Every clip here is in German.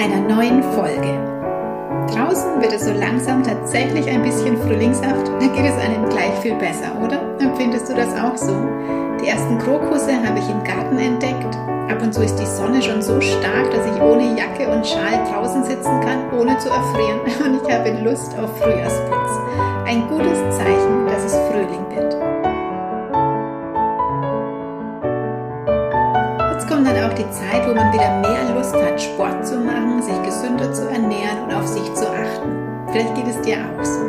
einer neuen Folge. Draußen wird es so langsam tatsächlich ein bisschen frühlingshaft, da geht es einem gleich viel besser, oder? Empfindest du das auch so? Die ersten Krokusse habe ich im Garten entdeckt. Ab und zu ist die Sonne schon so stark, dass ich ohne Jacke und Schal draußen sitzen kann, ohne zu erfrieren. Und ich habe Lust auf Frühjahrsblitz. Ein gutes Zeichen, dass es Frühling wird. Kommt dann auch die Zeit, wo man wieder mehr Lust hat, Sport zu machen, sich gesünder zu ernähren und auf sich zu achten. Vielleicht geht es dir auch so.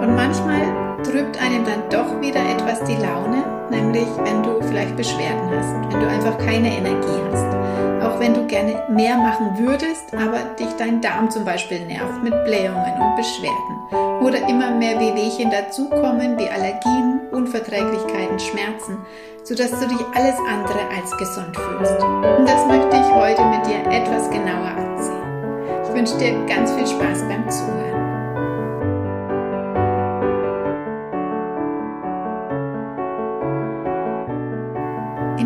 Und manchmal trübt einem dann doch wieder etwas die Laune, nämlich wenn du vielleicht Beschwerden hast, wenn du einfach keine Energie hast. Auch wenn du gerne mehr machen würdest, aber dich dein Darm zum Beispiel nervt mit Blähungen und Beschwerden. Oder immer mehr Wehwehchen dazukommen wie Allergien, Unverträglichkeiten, Schmerzen sodass du dich alles andere als gesund fühlst. Und das möchte ich heute mit dir etwas genauer ansehen. Ich wünsche dir ganz viel Spaß beim Zuhören.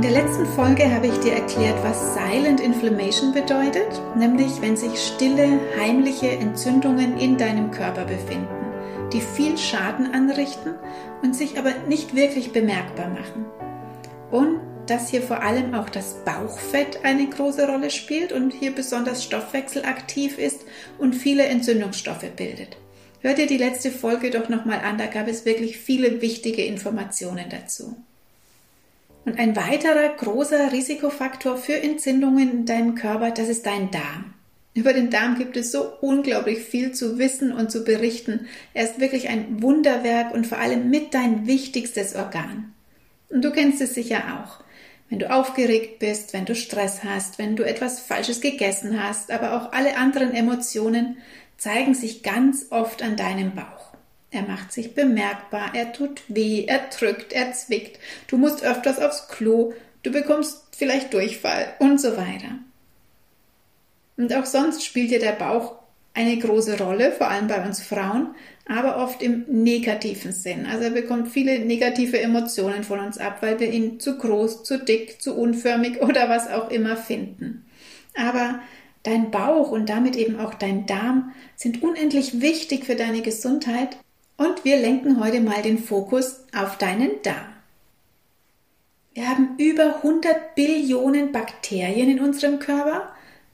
Der letzten Folge habe ich dir erklärt, was Silent Inflammation bedeutet, nämlich wenn sich stille, heimliche Entzündungen in deinem Körper befinden, die viel Schaden anrichten und sich aber nicht wirklich bemerkbar machen und dass hier vor allem auch das Bauchfett eine große Rolle spielt und hier besonders stoffwechselaktiv ist und viele Entzündungsstoffe bildet. Hör dir die letzte Folge doch nochmal an, da gab es wirklich viele wichtige Informationen dazu. Und ein weiterer großer Risikofaktor für Entzündungen in deinem Körper, das ist dein Darm. Über den Darm gibt es so unglaublich viel zu wissen und zu berichten. Er ist wirklich ein Wunderwerk und vor allem mit dein wichtigstes Organ. Und du kennst es sicher auch. Wenn du aufgeregt bist, wenn du Stress hast, wenn du etwas Falsches gegessen hast, aber auch alle anderen Emotionen zeigen sich ganz oft an deinem Bauch. Er macht sich bemerkbar, er tut weh, er drückt, er zwickt, du musst öfters aufs Klo, du bekommst vielleicht Durchfall und so weiter. Und auch sonst spielt dir der Bauch eine große Rolle, vor allem bei uns Frauen, aber oft im negativen Sinn. Also er bekommt viele negative Emotionen von uns ab, weil wir ihn zu groß, zu dick, zu unförmig oder was auch immer finden. Aber dein Bauch und damit eben auch dein Darm sind unendlich wichtig für deine Gesundheit und wir lenken heute mal den Fokus auf deinen Darm. Wir haben über 100 Billionen Bakterien in unserem Körper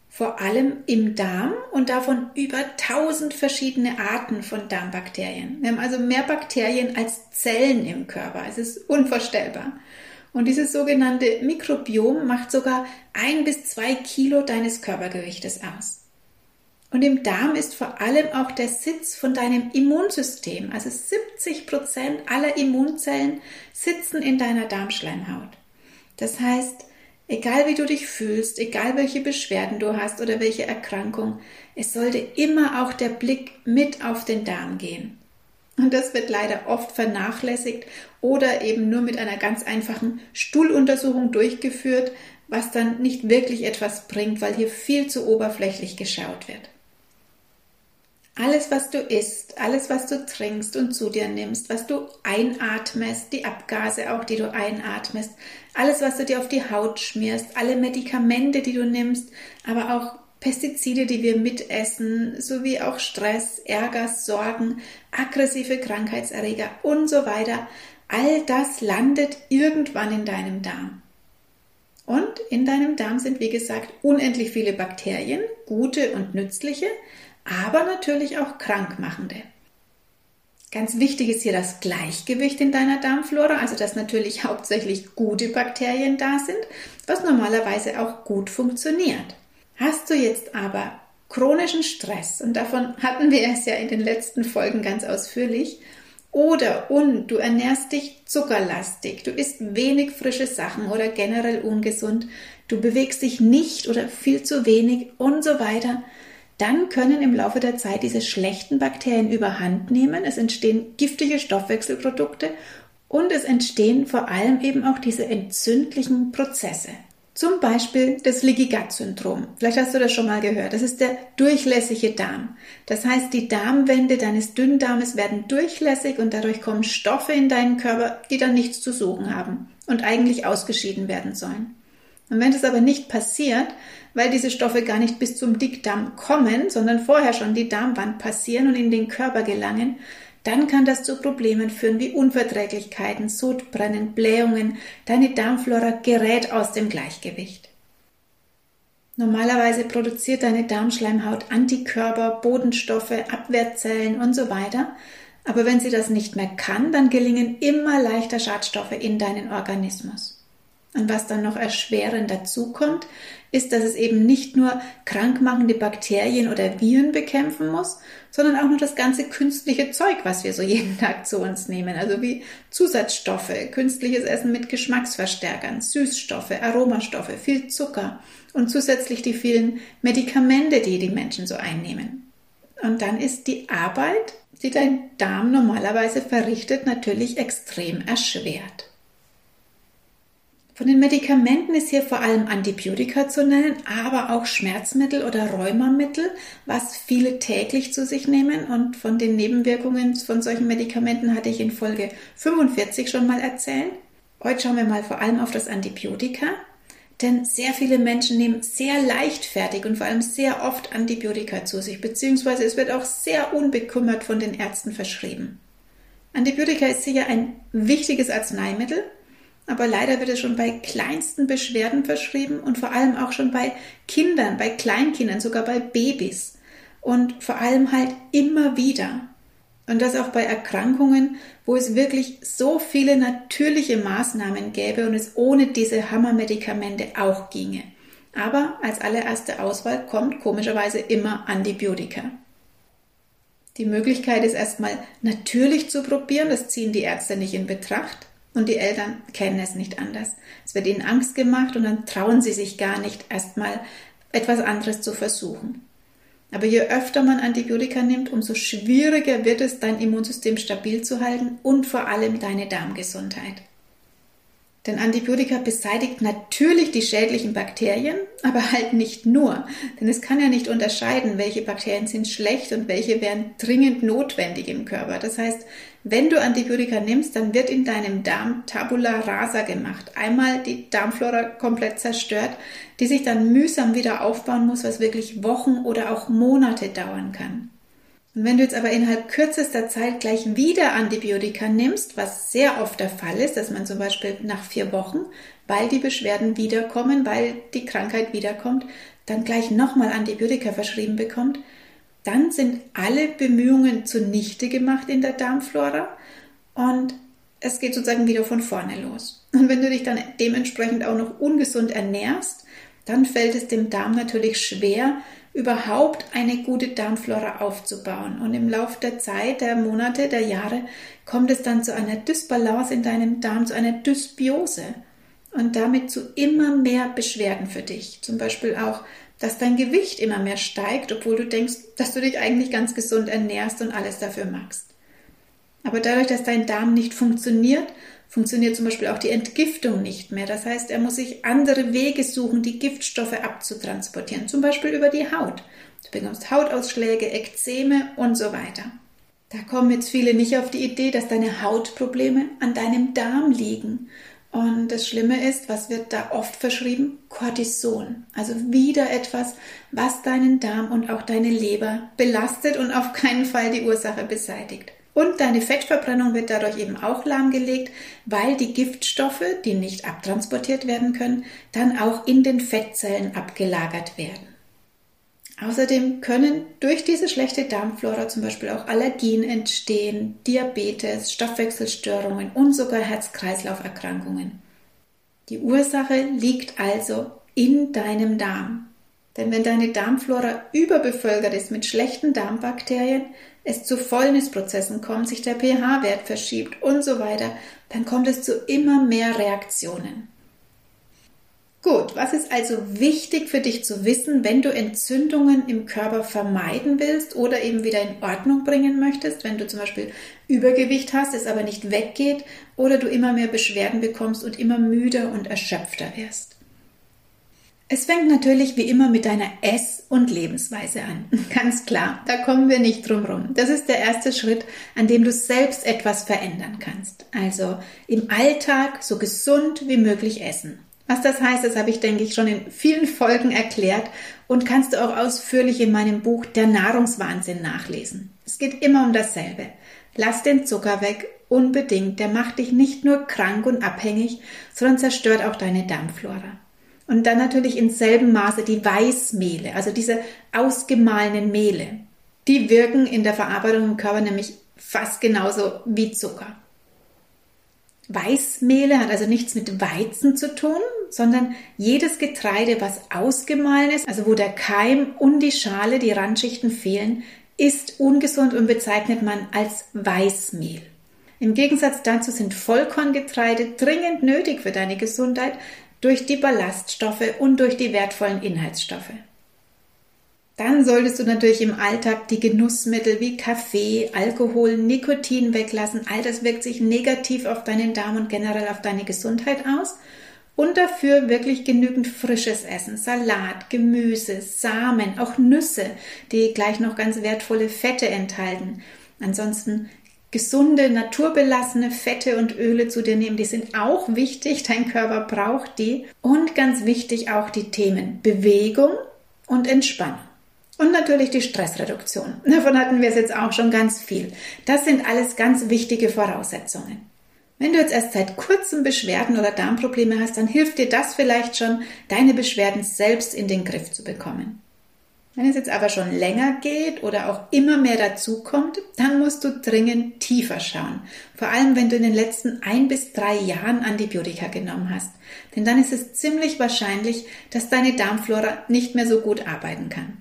vor allem im Darm und davon über 1000 verschiedene Arten von Darmbakterien. Wir haben also mehr Bakterien als Zellen im Körper. Es ist unvorstellbar. Und dieses sogenannte Mikrobiom macht sogar ein bis zwei Kilo deines Körpergewichtes aus. Und im Darm ist vor allem auch der Sitz von deinem Immunsystem. Also 70 Prozent aller Immunzellen sitzen in deiner Darmschleimhaut. Das heißt, Egal wie du dich fühlst, egal welche Beschwerden du hast oder welche Erkrankung, es sollte immer auch der Blick mit auf den Darm gehen. Und das wird leider oft vernachlässigt oder eben nur mit einer ganz einfachen Stuhluntersuchung durchgeführt, was dann nicht wirklich etwas bringt, weil hier viel zu oberflächlich geschaut wird. Alles, was du isst, alles, was du trinkst und zu dir nimmst, was du einatmest, die Abgase auch, die du einatmest, alles, was du dir auf die Haut schmierst, alle Medikamente, die du nimmst, aber auch Pestizide, die wir mitessen, sowie auch Stress, Ärger, Sorgen, aggressive Krankheitserreger und so weiter, all das landet irgendwann in deinem Darm. Und in deinem Darm sind, wie gesagt, unendlich viele Bakterien, gute und nützliche, aber natürlich auch krankmachende. Ganz wichtig ist hier das Gleichgewicht in deiner Darmflora, also dass natürlich hauptsächlich gute Bakterien da sind, was normalerweise auch gut funktioniert. Hast du jetzt aber chronischen Stress, und davon hatten wir es ja in den letzten Folgen ganz ausführlich, oder und du ernährst dich zuckerlastig, du isst wenig frische Sachen oder generell ungesund, du bewegst dich nicht oder viel zu wenig und so weiter, dann können im Laufe der Zeit diese schlechten Bakterien überhand nehmen. Es entstehen giftige Stoffwechselprodukte und es entstehen vor allem eben auch diese entzündlichen Prozesse. Zum Beispiel das Leaky Gut Syndrom. Vielleicht hast du das schon mal gehört. Das ist der durchlässige Darm. Das heißt, die Darmwände deines Dünndarmes werden durchlässig und dadurch kommen Stoffe in deinen Körper, die dann nichts zu suchen haben und eigentlich ausgeschieden werden sollen. Und wenn das aber nicht passiert, weil diese Stoffe gar nicht bis zum Dickdarm kommen, sondern vorher schon die Darmwand passieren und in den Körper gelangen, dann kann das zu Problemen führen wie Unverträglichkeiten, Sodbrennen, Blähungen. Deine Darmflora gerät aus dem Gleichgewicht. Normalerweise produziert deine Darmschleimhaut Antikörper, Bodenstoffe, Abwehrzellen und so weiter. Aber wenn sie das nicht mehr kann, dann gelingen immer leichter Schadstoffe in deinen Organismus. Und was dann noch erschwerend dazukommt, ist, dass es eben nicht nur krankmachende Bakterien oder Viren bekämpfen muss, sondern auch noch das ganze künstliche Zeug, was wir so jeden Tag zu uns nehmen. Also wie Zusatzstoffe, künstliches Essen mit Geschmacksverstärkern, Süßstoffe, Aromastoffe, viel Zucker und zusätzlich die vielen Medikamente, die die Menschen so einnehmen. Und dann ist die Arbeit, die dein Darm normalerweise verrichtet, natürlich extrem erschwert. Von den Medikamenten ist hier vor allem Antibiotika zu nennen, aber auch Schmerzmittel oder Rheumamittel, was viele täglich zu sich nehmen. Und von den Nebenwirkungen von solchen Medikamenten hatte ich in Folge 45 schon mal erzählt. Heute schauen wir mal vor allem auf das Antibiotika, denn sehr viele Menschen nehmen sehr leichtfertig und vor allem sehr oft Antibiotika zu sich, beziehungsweise es wird auch sehr unbekümmert von den Ärzten verschrieben. Antibiotika ist sicher ein wichtiges Arzneimittel, aber leider wird es schon bei kleinsten Beschwerden verschrieben und vor allem auch schon bei Kindern, bei Kleinkindern, sogar bei Babys. Und vor allem halt immer wieder. Und das auch bei Erkrankungen, wo es wirklich so viele natürliche Maßnahmen gäbe und es ohne diese Hammermedikamente auch ginge. Aber als allererste Auswahl kommt komischerweise immer Antibiotika. Die Möglichkeit ist erstmal natürlich zu probieren, das ziehen die Ärzte nicht in Betracht. Und die Eltern kennen es nicht anders. Es wird ihnen Angst gemacht und dann trauen sie sich gar nicht, erstmal etwas anderes zu versuchen. Aber je öfter man Antibiotika nimmt, umso schwieriger wird es, dein Immunsystem stabil zu halten und vor allem deine Darmgesundheit. Denn Antibiotika beseitigt natürlich die schädlichen Bakterien, aber halt nicht nur. Denn es kann ja nicht unterscheiden, welche Bakterien sind schlecht und welche wären dringend notwendig im Körper. Das heißt, wenn du Antibiotika nimmst, dann wird in deinem Darm Tabula rasa gemacht. Einmal die Darmflora komplett zerstört, die sich dann mühsam wieder aufbauen muss, was wirklich Wochen oder auch Monate dauern kann. Und wenn du jetzt aber innerhalb kürzester Zeit gleich wieder Antibiotika nimmst, was sehr oft der Fall ist, dass man zum Beispiel nach vier Wochen, weil die Beschwerden wiederkommen, weil die Krankheit wiederkommt, dann gleich nochmal Antibiotika verschrieben bekommt, dann sind alle Bemühungen zunichte gemacht in der Darmflora und es geht sozusagen wieder von vorne los. Und wenn du dich dann dementsprechend auch noch ungesund ernährst, dann fällt es dem Darm natürlich schwer, überhaupt eine gute Darmflora aufzubauen. Und im Laufe der Zeit, der Monate, der Jahre kommt es dann zu einer Dysbalance in deinem Darm, zu einer Dysbiose und damit zu immer mehr Beschwerden für dich. Zum Beispiel auch, dass dein Gewicht immer mehr steigt, obwohl du denkst, dass du dich eigentlich ganz gesund ernährst und alles dafür magst. Aber dadurch, dass dein Darm nicht funktioniert, funktioniert zum Beispiel auch die Entgiftung nicht mehr. Das heißt, er muss sich andere Wege suchen, die Giftstoffe abzutransportieren, zum Beispiel über die Haut. Du bekommst Hautausschläge, Ekzeme und so weiter. Da kommen jetzt viele nicht auf die Idee, dass deine Hautprobleme an deinem Darm liegen. Und das Schlimme ist, was wird da oft verschrieben? Cortison. Also wieder etwas, was deinen Darm und auch deine Leber belastet und auf keinen Fall die Ursache beseitigt. Und deine Fettverbrennung wird dadurch eben auch lahmgelegt, weil die Giftstoffe, die nicht abtransportiert werden können, dann auch in den Fettzellen abgelagert werden. Außerdem können durch diese schlechte Darmflora zum Beispiel auch Allergien entstehen, Diabetes, Stoffwechselstörungen und sogar Herz-Kreislauf-Erkrankungen. Die Ursache liegt also in deinem Darm. Denn wenn deine Darmflora überbevölkert ist mit schlechten Darmbakterien, es zu Fäulnisprozessen kommt, sich der pH-Wert verschiebt und so weiter, dann kommt es zu immer mehr Reaktionen. Gut, was ist also wichtig für dich zu wissen, wenn du Entzündungen im Körper vermeiden willst oder eben wieder in Ordnung bringen möchtest, wenn du zum Beispiel Übergewicht hast, es aber nicht weggeht oder du immer mehr Beschwerden bekommst und immer müder und erschöpfter wirst? Es fängt natürlich wie immer mit deiner Ess- und Lebensweise an. Ganz klar, da kommen wir nicht drum rum. Das ist der erste Schritt, an dem du selbst etwas verändern kannst. Also im Alltag so gesund wie möglich essen. Was das heißt, das habe ich, denke ich, schon in vielen Folgen erklärt und kannst du auch ausführlich in meinem Buch Der Nahrungswahnsinn nachlesen. Es geht immer um dasselbe. Lass den Zucker weg, unbedingt. Der macht dich nicht nur krank und abhängig, sondern zerstört auch deine Darmflora. Und dann natürlich in selben Maße die Weißmehle, also diese ausgemahlenen Mehle. Die wirken in der Verarbeitung im Körper nämlich fast genauso wie Zucker. Weißmehle hat also nichts mit Weizen zu tun, sondern jedes Getreide, was ausgemahlen ist, also wo der Keim und die Schale, die Randschichten fehlen, ist ungesund und bezeichnet man als Weißmehl. Im Gegensatz dazu sind Vollkorngetreide dringend nötig für deine Gesundheit durch die Ballaststoffe und durch die wertvollen Inhaltsstoffe. Dann solltest du natürlich im Alltag die Genussmittel wie Kaffee, Alkohol, Nikotin weglassen. All das wirkt sich negativ auf deinen Darm und generell auf deine Gesundheit aus. Und dafür wirklich genügend frisches Essen, Salat, Gemüse, Samen, auch Nüsse, die gleich noch ganz wertvolle Fette enthalten. Ansonsten gesunde, naturbelassene Fette und Öle zu dir nehmen. Die sind auch wichtig. Dein Körper braucht die. Und ganz wichtig auch die Themen Bewegung und Entspannung. Und natürlich die Stressreduktion. Davon hatten wir es jetzt auch schon ganz viel. Das sind alles ganz wichtige Voraussetzungen. Wenn du jetzt erst seit kurzem Beschwerden oder Darmprobleme hast, dann hilft dir das vielleicht schon, deine Beschwerden selbst in den Griff zu bekommen. Wenn es jetzt aber schon länger geht oder auch immer mehr dazu kommt, dann musst du dringend tiefer schauen. Vor allem, wenn du in den letzten ein bis drei Jahren Antibiotika genommen hast. Denn dann ist es ziemlich wahrscheinlich, dass deine Darmflora nicht mehr so gut arbeiten kann.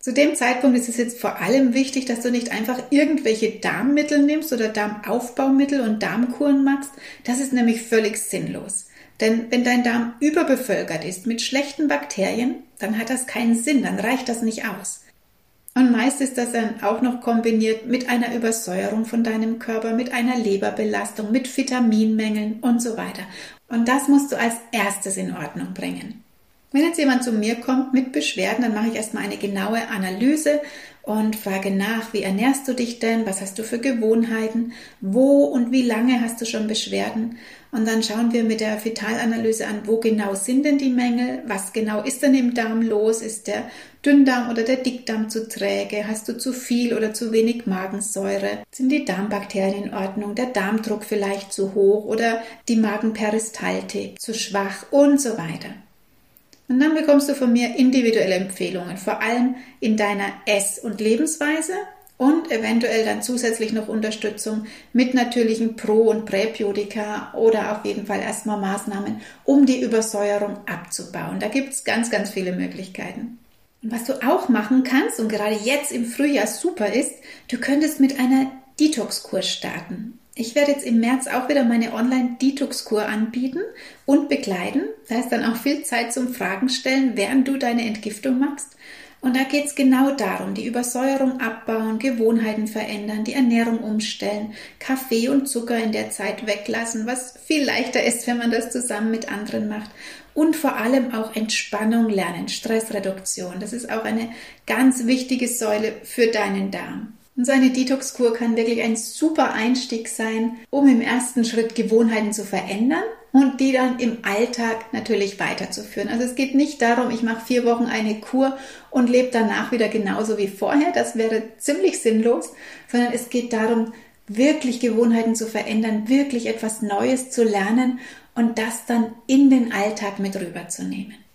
Zu dem Zeitpunkt ist es jetzt vor allem wichtig, dass du nicht einfach irgendwelche Darmmittel nimmst oder Darmaufbaumittel und Darmkuren machst. Das ist nämlich völlig sinnlos. Denn wenn dein Darm überbevölkert ist mit schlechten Bakterien, dann hat das keinen Sinn, dann reicht das nicht aus. Und meist ist das dann auch noch kombiniert mit einer Übersäuerung von deinem Körper, mit einer Leberbelastung, mit Vitaminmängeln und so weiter. Und das musst du als erstes in Ordnung bringen. Wenn jetzt jemand zu mir kommt mit Beschwerden, dann mache ich erstmal eine genaue Analyse und frage nach, wie ernährst du dich denn? Was hast du für Gewohnheiten? Wo und wie lange hast du schon Beschwerden? Und dann schauen wir mit der Vitalanalyse an, wo genau sind denn die Mängel? Was genau ist denn im Darm los? Ist der Dünndarm oder der Dickdarm zu träge? Hast du zu viel oder zu wenig Magensäure? Sind die Darmbakterien in Ordnung? Der Darmdruck vielleicht zu hoch oder die Magenperistaltik zu schwach und so weiter. Und dann bekommst du von mir individuelle Empfehlungen, vor allem in deiner Ess- und Lebensweise und eventuell dann zusätzlich noch Unterstützung mit natürlichen Pro- und Präbiotika oder auf jeden Fall erstmal Maßnahmen, um die Übersäuerung abzubauen. Da gibt es ganz, ganz viele Möglichkeiten. Und was du auch machen kannst und gerade jetzt im Frühjahr super ist, du könntest mit einer Detox-Kur starten. Ich werde jetzt im März auch wieder meine Online-Detox-Kur anbieten und begleiten. Da ist dann auch viel Zeit zum Fragen stellen, während du deine Entgiftung machst. Und da geht es genau darum, die Übersäuerung abbauen, Gewohnheiten verändern, die Ernährung umstellen, Kaffee und Zucker in der Zeit weglassen, was viel leichter ist, wenn man das zusammen mit anderen macht. Und vor allem auch Entspannung lernen, Stressreduktion. Das ist auch eine ganz wichtige Säule für deinen Darm. Und so eine Detox-Kur kann wirklich ein super Einstieg sein, um im ersten Schritt Gewohnheiten zu verändern und die dann im Alltag natürlich weiterzuführen. Also es geht nicht darum, ich mache vier Wochen eine Kur und lebe danach wieder genauso wie vorher. Das wäre ziemlich sinnlos, sondern es geht darum, wirklich Gewohnheiten zu verändern, wirklich etwas Neues zu lernen und das dann in den Alltag mit rüberzunehmen.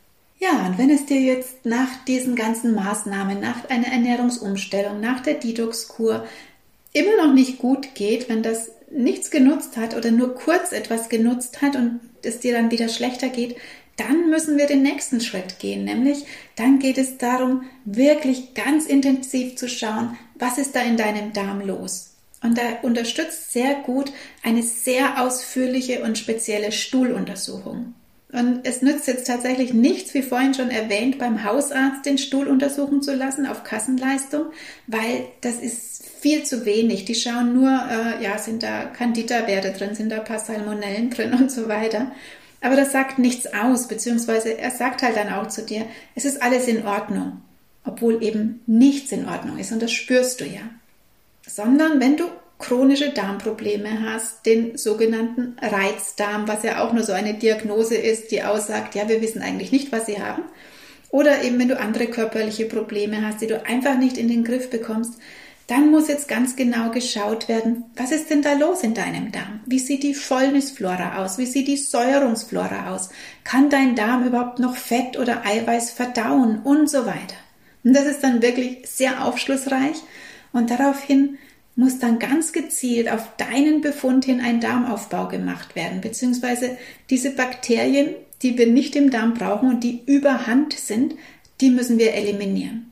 Ja, und wenn es dir jetzt nach diesen ganzen Maßnahmen, nach einer Ernährungsumstellung, nach der Detox-Kur immer noch nicht gut geht, wenn das nichts genutzt hat oder nur kurz etwas genutzt hat und es dir dann wieder schlechter geht, dann müssen wir den nächsten Schritt gehen, nämlich dann geht es darum, wirklich ganz intensiv zu schauen, was ist da in deinem Darm los. Und da unterstützt sehr gut eine sehr ausführliche und spezielle Stuhluntersuchung. Und es nützt jetzt tatsächlich nichts, wie vorhin schon erwähnt, beim Hausarzt den Stuhl untersuchen zu lassen auf Kassenleistung, weil das ist viel zu wenig. Die schauen nur, äh, ja, sind da Candida-Werte drin, sind da ein paar Salmonellen drin und so weiter. Aber das sagt nichts aus, beziehungsweise er sagt halt dann auch zu dir, es ist alles in Ordnung, obwohl eben nichts in Ordnung ist und das spürst du ja. Sondern wenn du chronische Darmprobleme hast, den sogenannten Reizdarm, was ja auch nur so eine Diagnose ist, die aussagt, ja, wir wissen eigentlich nicht, was sie haben. Oder eben, wenn du andere körperliche Probleme hast, die du einfach nicht in den Griff bekommst, dann muss jetzt ganz genau geschaut werden, was ist denn da los in deinem Darm? Wie sieht die Fäulnisflora aus? Wie sieht die Säuerungsflora aus? Kann dein Darm überhaupt noch Fett oder Eiweiß verdauen und so weiter? Und das ist dann wirklich sehr aufschlussreich und daraufhin muss dann ganz gezielt auf deinen Befund hin ein Darmaufbau gemacht werden, beziehungsweise diese Bakterien, die wir nicht im Darm brauchen und die überhand sind, die müssen wir eliminieren.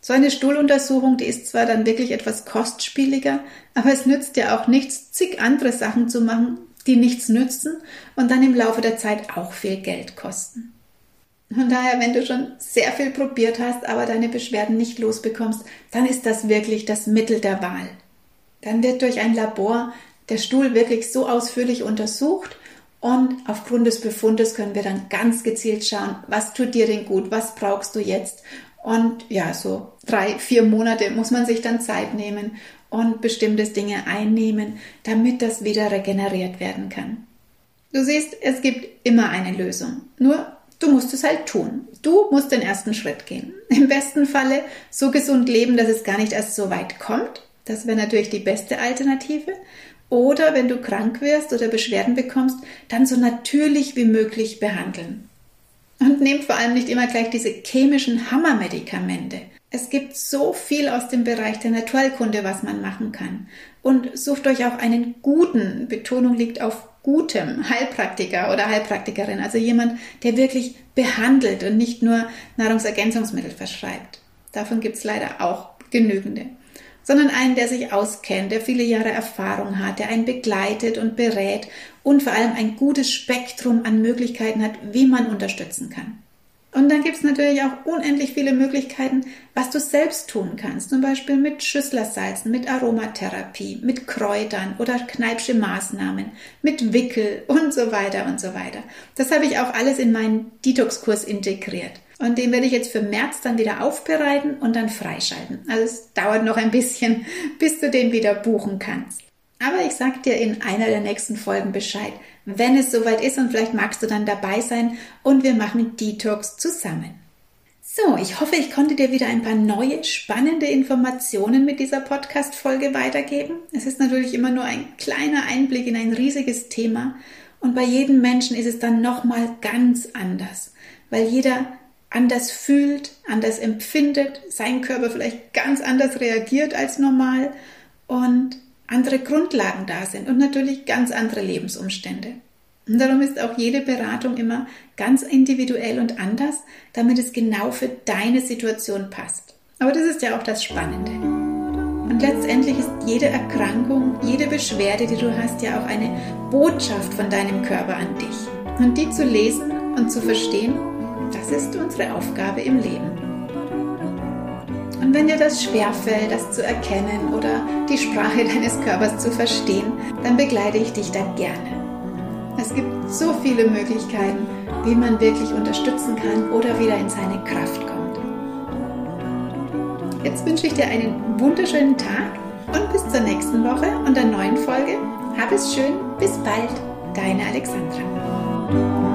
So eine Stuhluntersuchung, die ist zwar dann wirklich etwas kostspieliger, aber es nützt ja auch nichts, zig andere Sachen zu machen, die nichts nützen und dann im Laufe der Zeit auch viel Geld kosten. Von daher, wenn du schon sehr viel probiert hast, aber deine Beschwerden nicht losbekommst, dann ist das wirklich das Mittel der Wahl. Dann wird durch ein Labor der Stuhl wirklich so ausführlich untersucht und aufgrund des Befundes können wir dann ganz gezielt schauen, was tut dir denn gut, was brauchst du jetzt und ja, so drei, vier Monate muss man sich dann Zeit nehmen und bestimmte Dinge einnehmen, damit das wieder regeneriert werden kann. Du siehst, es gibt immer eine Lösung. Nur du musst es halt tun. Du musst den ersten Schritt gehen. Im besten Falle so gesund leben, dass es gar nicht erst so weit kommt. Das wäre natürlich die beste Alternative. Oder wenn du krank wirst oder Beschwerden bekommst, dann so natürlich wie möglich behandeln. Und nehmt vor allem nicht immer gleich diese chemischen Hammermedikamente. Es gibt so viel aus dem Bereich der Naturkunde, was man machen kann. Und sucht euch auch einen guten, Betonung liegt auf gutem Heilpraktiker oder Heilpraktikerin, also jemand, der wirklich behandelt und nicht nur Nahrungsergänzungsmittel verschreibt. Davon gibt es leider auch genügende sondern einen, der sich auskennt, der viele Jahre Erfahrung hat, der einen begleitet und berät und vor allem ein gutes Spektrum an Möglichkeiten hat, wie man unterstützen kann. Und dann gibt es natürlich auch unendlich viele Möglichkeiten, was du selbst tun kannst. Zum Beispiel mit Schüsslersalzen, mit Aromatherapie, mit Kräutern oder Kneipsche Maßnahmen, mit Wickel und so weiter und so weiter. Das habe ich auch alles in meinen Detox-Kurs integriert. Und den werde ich jetzt für März dann wieder aufbereiten und dann freischalten. Also es dauert noch ein bisschen, bis du den wieder buchen kannst. Aber ich sag dir in einer der nächsten Folgen Bescheid, wenn es soweit ist und vielleicht magst du dann dabei sein und wir machen Detox zusammen. So, ich hoffe, ich konnte dir wieder ein paar neue, spannende Informationen mit dieser Podcast-Folge weitergeben. Es ist natürlich immer nur ein kleiner Einblick in ein riesiges Thema und bei jedem Menschen ist es dann nochmal ganz anders, weil jeder anders fühlt, anders empfindet, sein Körper vielleicht ganz anders reagiert als normal und andere Grundlagen da sind und natürlich ganz andere Lebensumstände. Und darum ist auch jede Beratung immer ganz individuell und anders, damit es genau für deine Situation passt. Aber das ist ja auch das Spannende. Und letztendlich ist jede Erkrankung, jede Beschwerde, die du hast, ja auch eine Botschaft von deinem Körper an dich. Und die zu lesen und zu verstehen, das ist unsere Aufgabe im Leben. Und wenn dir das schwerfällt, das zu erkennen oder die Sprache deines Körpers zu verstehen, dann begleite ich dich da gerne. Es gibt so viele Möglichkeiten, wie man wirklich unterstützen kann oder wieder in seine Kraft kommt. Jetzt wünsche ich dir einen wunderschönen Tag und bis zur nächsten Woche und der neuen Folge. Hab es schön, bis bald, deine Alexandra.